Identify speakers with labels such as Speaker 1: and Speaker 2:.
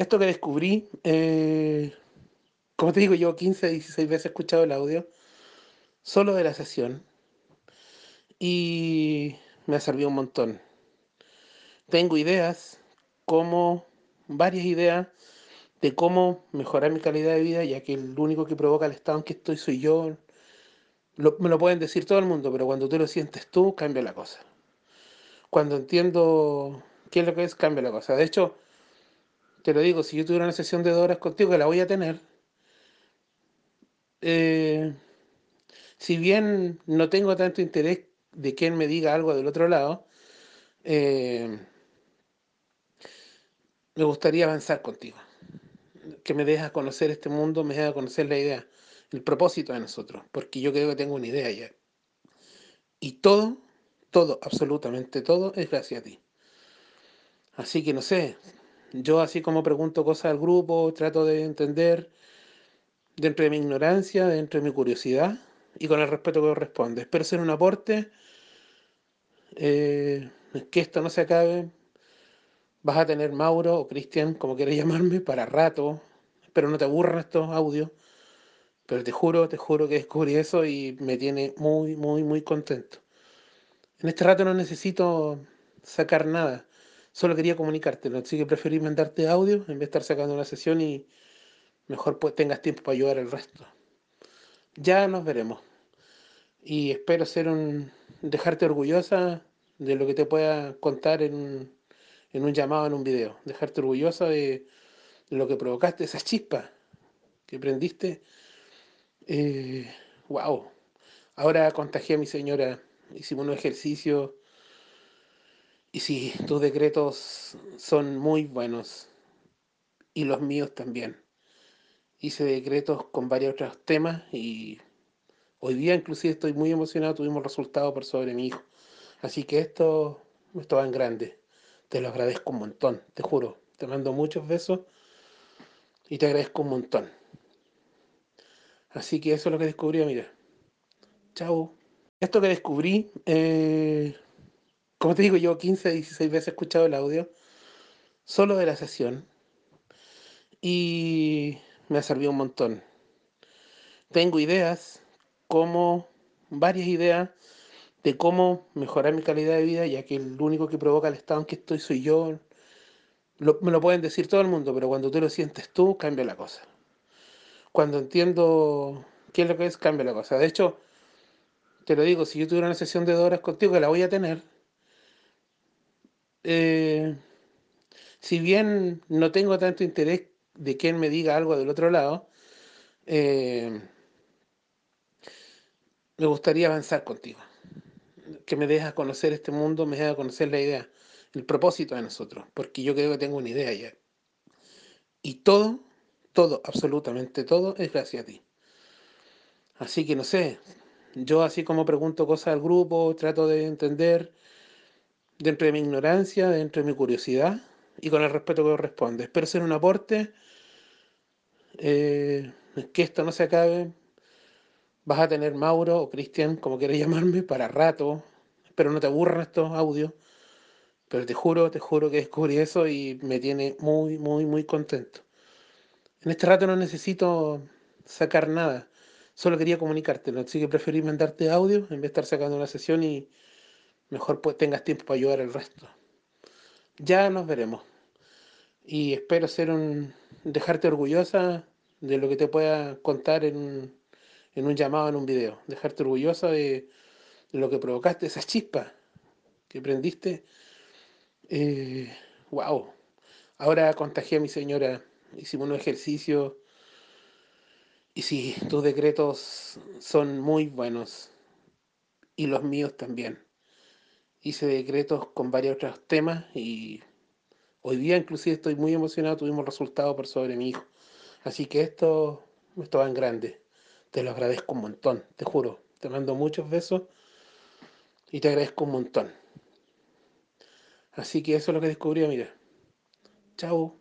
Speaker 1: Esto que descubrí, eh, como te digo, yo 15, 16 veces escuchado el audio, solo de la sesión, y me ha servido un montón. Tengo ideas, como varias ideas de cómo mejorar mi calidad de vida, ya que el único que provoca el estado en que estoy soy yo. Me lo pueden decir todo el mundo, pero cuando tú lo sientes tú, cambia la cosa. Cuando entiendo qué es lo que es, cambia la cosa. De hecho, te lo digo, si yo tuviera una sesión de dos horas contigo, que la voy a tener, eh, si bien no tengo tanto interés de él me diga algo del otro lado, eh, me gustaría avanzar contigo. Que me dejes conocer este mundo, me dejes conocer la idea, el propósito de nosotros, porque yo creo que tengo una idea ya. Y todo, todo, absolutamente todo, es gracias a ti. Así que no sé, yo así como pregunto cosas al grupo, trato de entender dentro de mi ignorancia, dentro de mi curiosidad y con el respeto que corresponde. Espero ser un aporte, eh, que esto no se acabe. Vas a tener Mauro o Cristian, como quieras llamarme, para rato. Espero no te aburran estos audios. Pero te juro, te juro que descubrí eso y me tiene muy, muy, muy contento. En este rato no necesito sacar nada. Solo quería comunicártelo. Así que preferí mandarte audio en vez de estar sacando una sesión y mejor pues tengas tiempo para ayudar al resto. Ya nos veremos. Y espero ser un dejarte orgullosa de lo que te pueda contar en un, en un llamado, en un video. Dejarte orgullosa de, de lo que provocaste, esa chispa que prendiste. Eh, wow. Ahora contagié a mi señora, hicimos un ejercicio y sí, tus decretos son muy buenos y los míos también. Hice decretos con varios otros temas y hoy día inclusive estoy muy emocionado, tuvimos resultados por sobre mi hijo. Así que esto, esto va en grande. Te lo agradezco un montón, te juro. Te mando muchos besos y te agradezco un montón. Así que eso es lo que descubrí, mira. Chao. Esto que descubrí, eh, como te digo, yo 15, 16 veces he escuchado el audio, solo de la sesión, y me ha servido un montón. Tengo ideas, como varias ideas de cómo mejorar mi calidad de vida, ya que el único que provoca el estado en que estoy soy yo. Lo- me lo pueden decir todo el mundo, pero cuando tú lo sientes tú, cambia la cosa. Cuando entiendo qué es lo que es, cambia la cosa. De hecho, te lo digo, si yo tuviera una sesión de dos horas contigo, que la voy a tener, eh, si bien no tengo tanto interés de él me diga algo del otro lado, eh, me gustaría avanzar contigo. Que me dejes conocer este mundo, me dejes conocer la idea, el propósito de nosotros, porque yo creo que tengo una idea ya. Y todo, todo, absolutamente todo, es gracias a ti. Así que no sé, yo así como pregunto cosas al grupo, trato de entender dentro de mi ignorancia, dentro de mi curiosidad y con el respeto que corresponde. Espero ser un aporte, eh, que esto no se acabe. Vas a tener Mauro o Cristian, como quieras llamarme, para rato. Espero no te aburran estos audios. Pero te juro, te juro que descubrí eso y me tiene muy, muy, muy contento. En este rato no necesito sacar nada. Solo quería comunicártelo. Así que preferí mandarte audio en vez de estar sacando una sesión y mejor pues tengas tiempo para ayudar al resto. Ya nos veremos. Y espero ser un dejarte orgullosa de lo que te pueda contar en un, en un llamado, en un video. Dejarte orgullosa de, lo que provocaste, esa chispa que prendiste. Eh, wow. Ahora contagié a mi señora, hicimos un ejercicio y sí, tus decretos son muy buenos y los míos también. Hice decretos con varios otros temas y hoy día inclusive estoy muy emocionado, tuvimos resultados por sobre mi hijo. Así que esto, esto va en grande. Te lo agradezco un montón, te juro. Te mando muchos besos y te agradezco un montón. Así que eso es lo que descubrí, mira. Chao.